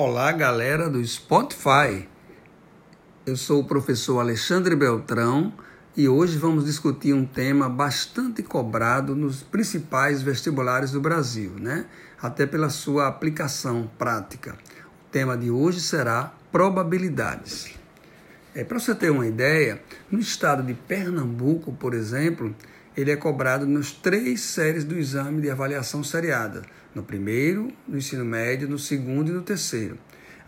Olá, galera do Spotify. Eu sou o professor Alexandre Beltrão e hoje vamos discutir um tema bastante cobrado nos principais vestibulares do Brasil, né? Até pela sua aplicação prática. O tema de hoje será probabilidades. É, Para você ter uma ideia, no estado de Pernambuco, por exemplo, ele é cobrado nas três séries do exame de avaliação seriada, no primeiro, no ensino médio, no segundo e no terceiro.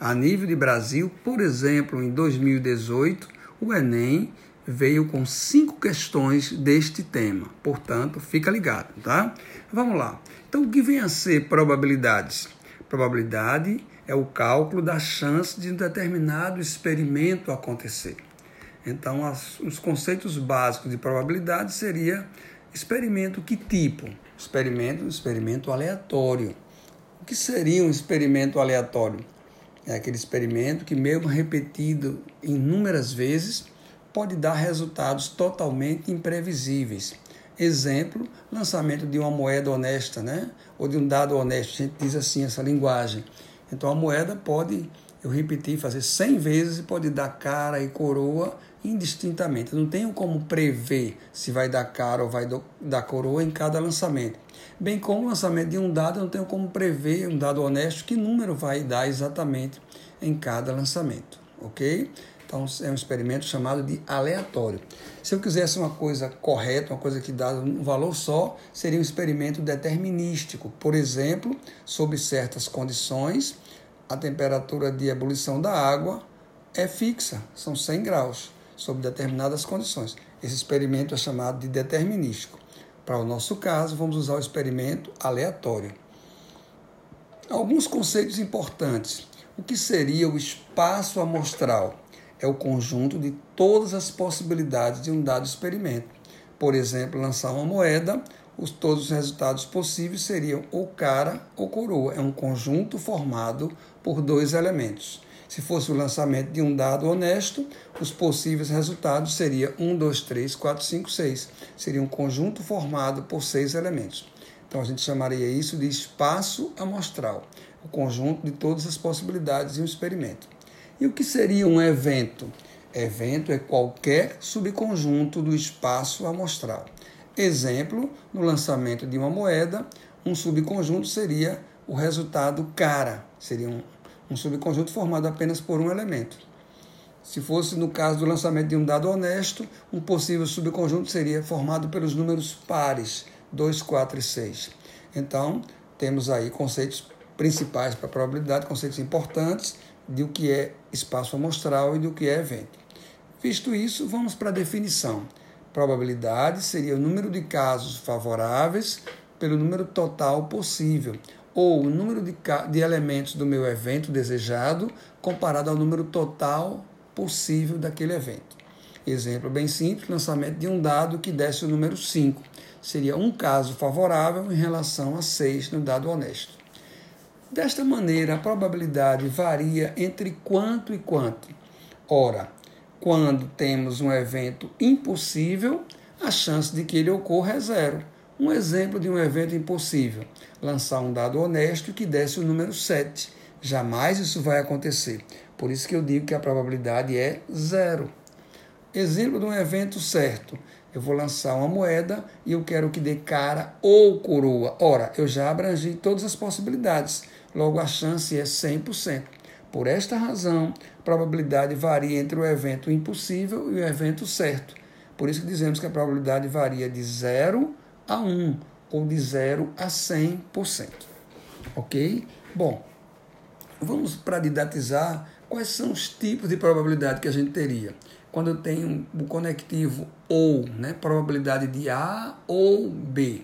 A nível de Brasil, por exemplo, em 2018, o Enem veio com cinco questões deste tema. Portanto, fica ligado, tá? Vamos lá. Então, o que vem a ser probabilidades? Probabilidade é o cálculo da chance de um determinado experimento acontecer. Então, as, os conceitos básicos de probabilidade seria experimento que tipo? Experimento, experimento aleatório. O que seria um experimento aleatório? É aquele experimento que, mesmo repetido inúmeras vezes, pode dar resultados totalmente imprevisíveis. Exemplo, lançamento de uma moeda honesta, né? Ou de um dado honesto. A gente diz assim essa linguagem. Então a moeda pode, eu repetir, fazer 100 vezes e pode dar cara e coroa indistintamente. Não tenho como prever se vai dar cara ou vai dar coroa em cada lançamento. Bem como o lançamento de um dado, eu não tenho como prever um dado honesto que número vai dar exatamente em cada lançamento, ok? Então é um experimento chamado de aleatório. Se eu quisesse uma coisa correta, uma coisa que dá um valor só, seria um experimento determinístico. Por exemplo, sob certas condições, a temperatura de ebulição da água é fixa, são 100 graus sob determinadas condições. Esse experimento é chamado de determinístico. Para o nosso caso, vamos usar o experimento aleatório. Alguns conceitos importantes. O que seria o espaço amostral? É o conjunto de todas as possibilidades de um dado experimento. Por exemplo, lançar uma moeda, os, todos os resultados possíveis seriam ou cara ou coroa. É um conjunto formado por dois elementos. Se fosse o lançamento de um dado honesto, os possíveis resultados seriam 1, 2, 3, 4, 5, 6. Seria um conjunto formado por seis elementos. Então a gente chamaria isso de espaço amostral, o conjunto de todas as possibilidades de um experimento. E o que seria um evento? Evento é qualquer subconjunto do espaço amostral. Exemplo, no lançamento de uma moeda, um subconjunto seria o resultado cara, seria um um subconjunto formado apenas por um elemento. Se fosse no caso do lançamento de um dado honesto, um possível subconjunto seria formado pelos números pares 2, 4 e 6. Então, temos aí conceitos principais para a probabilidade, conceitos importantes de o que é espaço amostral e do que é evento. Visto isso, vamos para a definição. Probabilidade seria o número de casos favoráveis pelo número total possível, ou o número de, de elementos do meu evento desejado comparado ao número total possível daquele evento. Exemplo bem simples: lançamento de um dado que desse o número 5. Seria um caso favorável em relação a 6 no dado honesto. Desta maneira, a probabilidade varia entre quanto e quanto. Ora, quando temos um evento impossível, a chance de que ele ocorra é zero. Um exemplo de um evento impossível: lançar um dado honesto que desse o número 7. Jamais isso vai acontecer. Por isso que eu digo que a probabilidade é zero. Exemplo de um evento certo. Eu vou lançar uma moeda e eu quero que dê cara ou coroa. Ora, eu já abrangi todas as possibilidades. Logo, a chance é 100%. Por esta razão, a probabilidade varia entre o evento impossível e o evento certo. Por isso que dizemos que a probabilidade varia de zero a 1 ou de 0 a 100%. Ok? Bom, vamos para didatizar quais são os tipos de probabilidade que a gente teria. Quando eu tenho o conectivo ou, né, probabilidade de A ou B.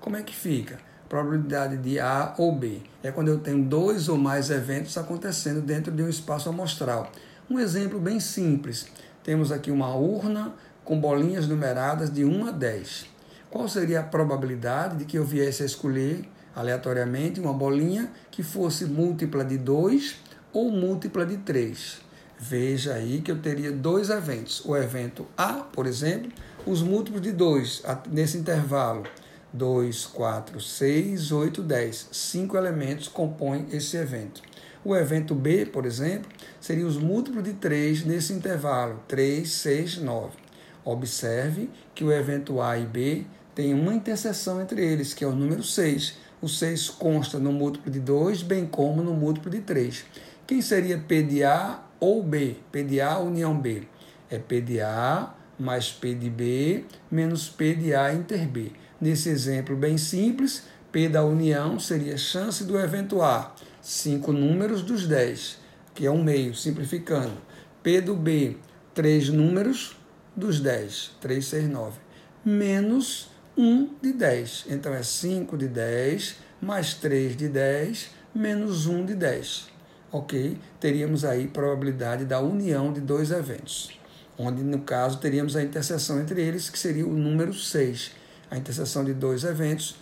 Como é que fica? Probabilidade de A ou B. É quando eu tenho dois ou mais eventos acontecendo dentro de um espaço amostral. Um exemplo bem simples. Temos aqui uma urna com bolinhas numeradas de 1 a 10 qual seria a probabilidade de que eu viesse a escolher aleatoriamente uma bolinha que fosse múltipla de 2 ou múltipla de 3. Veja aí que eu teria dois eventos. O evento A, por exemplo, os múltiplos de 2 nesse intervalo 2, 4, 6, 8, 10. Cinco elementos compõem esse evento. O evento B, por exemplo, seria os múltiplos de 3 nesse intervalo, 3, 6, 9. Observe que o evento A e B tem uma interseção entre eles, que é o número 6. O 6 consta no múltiplo de 2, bem como no múltiplo de 3. Quem seria P de A ou B? P de A união B. É P de A mais P de B menos P de A inter B. Nesse exemplo bem simples, P da união seria chance do evento A, cinco números dos 10, que é um meio, simplificando. P do B, três números dos 10, 3, 6, 9, menos 1 de 10. Então é 5 de 10 mais 3 de 10 menos 1 de 10. Ok? Teríamos aí probabilidade da união de dois eventos, onde no caso teríamos a interseção entre eles, que seria o número 6. A interseção de dois eventos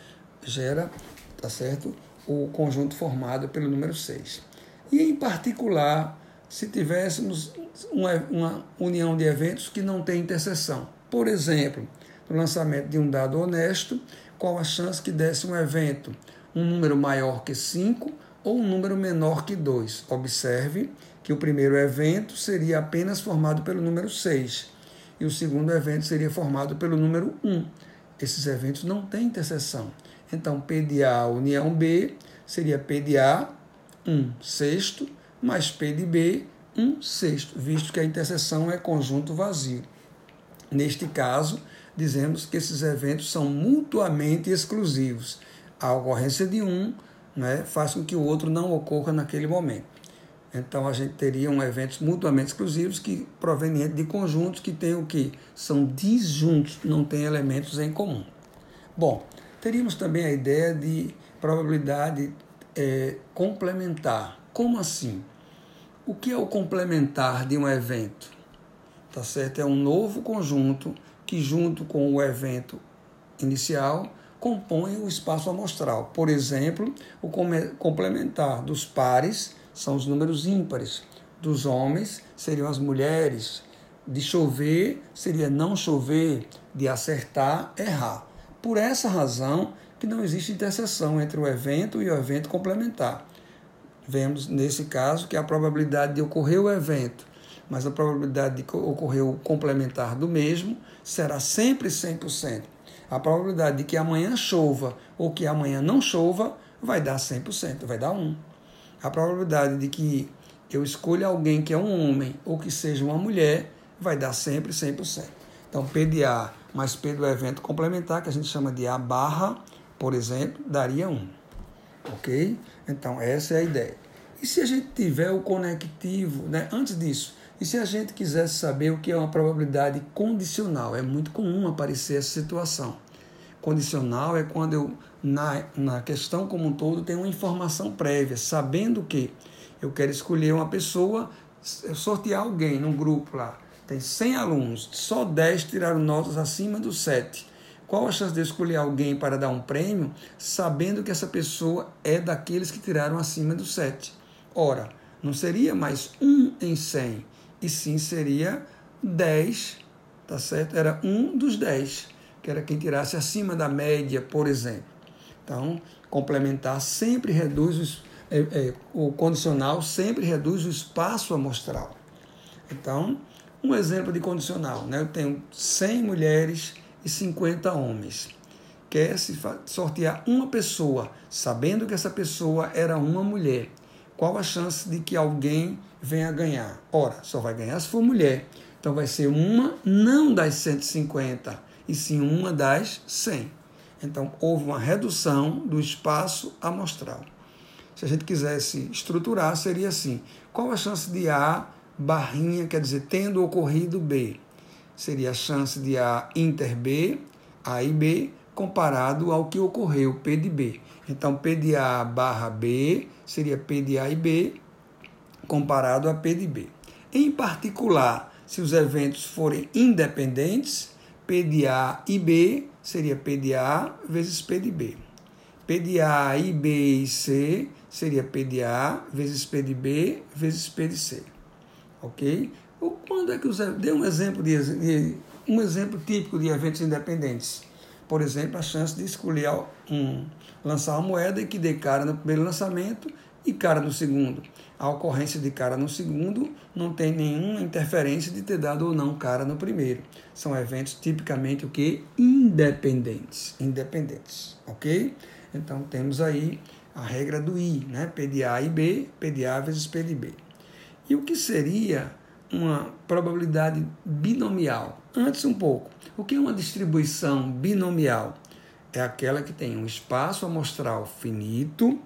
gera, tá certo? O conjunto formado pelo número 6. E em particular, se tivéssemos uma, uma união de eventos que não tem interseção. Por exemplo, no lançamento de um dado honesto, qual a chance que desse um evento um número maior que 5 ou um número menor que 2. Observe que o primeiro evento seria apenas formado pelo número 6 e o segundo evento seria formado pelo número 1. Esses eventos não têm interseção. Então, P de A união B seria P de A 1 sexto mais P de B 1 sexto, visto que a interseção é conjunto vazio. Neste caso, dizemos que esses eventos são mutuamente exclusivos. A ocorrência de um né, faz com que o outro não ocorra naquele momento. Então a gente teria um eventos mutuamente exclusivos que provenientes de conjuntos que têm o que? São disjuntos, não têm elementos em comum. Bom, teríamos também a ideia de probabilidade é, complementar. Como assim? O que é o complementar de um evento? Tá certo? É um novo conjunto que, junto com o evento inicial, compõe o espaço amostral. Por exemplo, o complementar dos pares são os números ímpares, dos homens seriam as mulheres, de chover seria não chover, de acertar, errar. Por essa razão que não existe interseção entre o evento e o evento complementar. Vemos nesse caso que a probabilidade de ocorrer o evento mas a probabilidade de ocorrer o complementar do mesmo será sempre 100%. A probabilidade de que amanhã chova ou que amanhã não chova vai dar 100%, vai dar 1. A probabilidade de que eu escolha alguém que é um homem ou que seja uma mulher vai dar sempre 100%. Então, P de A mais P do evento complementar, que a gente chama de A barra, por exemplo, daria 1. Ok? Então, essa é a ideia. E se a gente tiver o conectivo, né? antes disso, e se a gente quisesse saber o que é uma probabilidade condicional, é muito comum aparecer essa situação. Condicional é quando eu, na, na questão como um todo, tenho uma informação prévia, sabendo que eu quero escolher uma pessoa, sortear alguém num grupo lá. Tem 100 alunos, só 10 tiraram notas acima do 7. Qual a chance de eu escolher alguém para dar um prêmio, sabendo que essa pessoa é daqueles que tiraram acima do 7? Ora, não seria mais 1 em 100, e sim seria 10, tá certo? Era um dos 10, que era quem tirasse acima da média, por exemplo. Então, complementar sempre reduz os, é, é, o condicional sempre reduz o espaço amostral. Então, um exemplo de condicional, né? Eu tenho 100 mulheres e 50 homens. Quer se sortear uma pessoa, sabendo que essa pessoa era uma mulher qual a chance de que alguém venha ganhar? Ora, só vai ganhar se for mulher. Então vai ser uma não das 150, e sim uma das 100. Então houve uma redução do espaço amostral. Se a gente quisesse estruturar, seria assim: qual a chance de A barrinha, quer dizer, tendo ocorrido B? Seria a chance de A inter B, A e B, comparado ao que ocorreu, P de B. Então, P de A barra B seria P de A e B comparado a P de B. Em particular, se os eventos forem independentes, P de A e B seria P de A vezes P de B. P de A e B e C seria P de A vezes P de B vezes P de C. Ok? Quando é que os dê um exemplo de um exemplo típico de eventos independentes? Por exemplo, a chance de escolher um, lançar uma moeda e que dê cara no primeiro lançamento e cara no segundo. A ocorrência de cara no segundo não tem nenhuma interferência de ter dado ou não cara no primeiro. São eventos tipicamente o que independentes, independentes, ok? Então temos aí a regra do I, né? P de A e B, P de A vezes P de B. E o que seria uma probabilidade binomial? Antes um pouco. O que é uma distribuição binomial? É aquela que tem um espaço amostral finito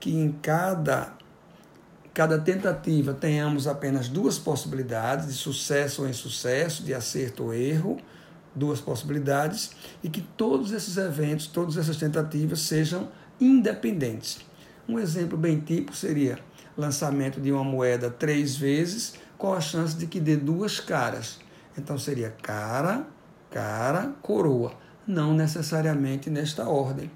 que em cada, cada tentativa tenhamos apenas duas possibilidades, de sucesso ou insucesso, de acerto ou erro, duas possibilidades, e que todos esses eventos, todas essas tentativas sejam independentes. Um exemplo bem típico seria lançamento de uma moeda três vezes, qual a chance de que dê duas caras? Então seria cara, cara, coroa, não necessariamente nesta ordem.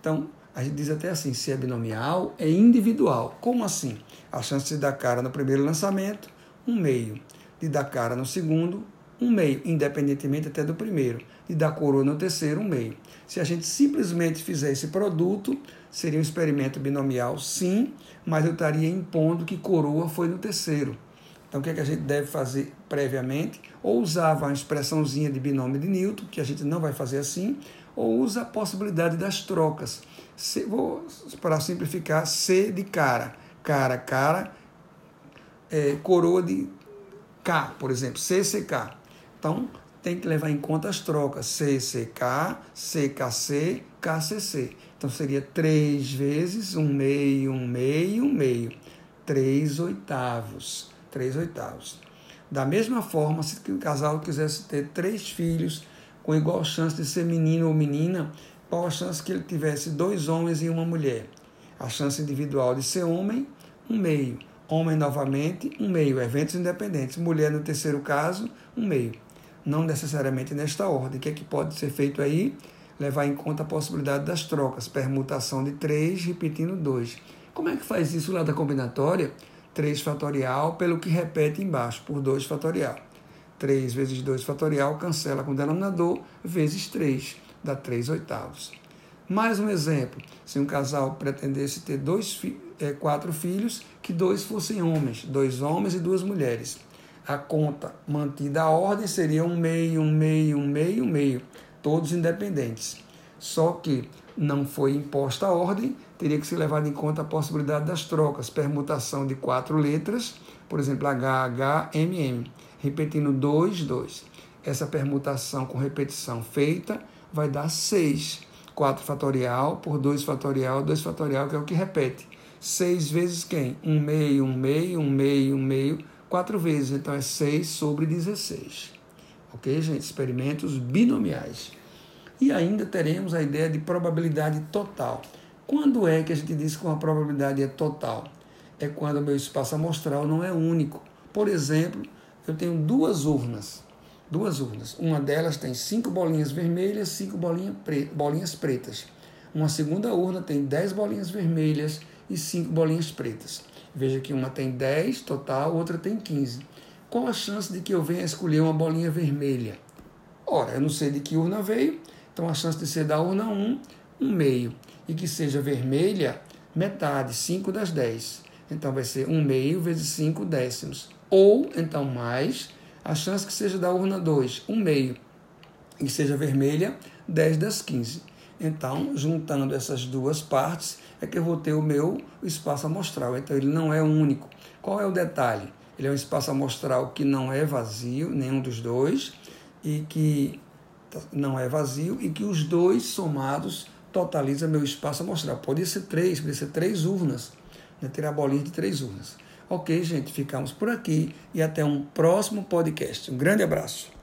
Então, a gente diz até assim, se é binomial, é individual. Como assim? A chance de dar cara no primeiro lançamento, um meio. De dar cara no segundo, um meio, independentemente até do primeiro. De dar coroa no terceiro, um meio. Se a gente simplesmente fizer esse produto, seria um experimento binomial, sim, mas eu estaria impondo que coroa foi no terceiro. Então, o que, é que a gente deve fazer previamente? Ou usava uma expressãozinha de binômio de Newton, que a gente não vai fazer assim, ou usa a possibilidade das trocas. C, vou, para simplificar, C de cara. Cara, cara, é, coroa de K, por exemplo, CCK. Então, tem que levar em conta as trocas. CCK, CKC, KCC. Então, seria três vezes um meio, um meio, um meio. Três oitavos. Três oitavos. Da mesma forma, se o casal quisesse ter três filhos com igual chance de ser menino ou menina, qual a chance que ele tivesse dois homens e uma mulher? A chance individual de ser homem, um meio. Homem novamente, um meio. Eventos independentes. Mulher, no terceiro caso, um meio. Não necessariamente nesta ordem. O que é que pode ser feito aí? Levar em conta a possibilidade das trocas. Permutação de 3 repetindo 2. Como é que faz isso lá da combinatória? 3 fatorial pelo que repete embaixo, por 2 fatorial. 3 vezes 2 fatorial cancela com o denominador, vezes 3 dá 3 oitavos. Mais um exemplo: se um casal pretendesse ter dois, é, quatro filhos, que dois fossem homens, dois homens e duas mulheres. A conta mantida a ordem seria um meio, um meio, um meio, um meio, todos independentes. Só que não foi imposta a ordem, teria que ser levado em conta a possibilidade das trocas, permutação de quatro letras, por exemplo, HHMM, repetindo 2, 2. Essa permutação com repetição feita vai dar 6. 4 fatorial por 2 fatorial, 2 fatorial, que é o que repete. 6 vezes quem? 1 meio, 1 meio, 1 meio, 1 meio, 4 vezes. Então é 6 sobre 16. Ok, gente? Experimentos binomiais. E ainda teremos a ideia de probabilidade total. Quando é que a gente diz que uma probabilidade é total? É quando o meu espaço amostral não é único. Por exemplo, eu tenho duas urnas duas urnas. Uma delas tem cinco bolinhas vermelhas, cinco bolinhas pretas. Uma segunda urna tem dez bolinhas vermelhas e cinco bolinhas pretas. Veja que uma tem 10 total, outra tem 15. Qual a chance de que eu venha escolher uma bolinha vermelha? Ora, eu não sei de que urna veio, então a chance de ser da urna 1, um meio. E que seja vermelha, metade, 5 das 10. Então vai ser 1 meio vezes 5 décimos. Ou, então, mais a chance que seja da urna 2, 1 um meio, e seja vermelha, 10 das 15. Então, juntando essas duas partes, é que eu vou ter o meu espaço amostral. Então, ele não é único. Qual é o detalhe? Ele é um espaço amostral que não é vazio, nenhum dos dois, e que não é vazio, e que os dois somados totaliza meu espaço amostral. Pode ser três, pode ser três urnas, né? ter a bolinha de três urnas. Ok, gente, ficamos por aqui e até um próximo podcast. Um grande abraço.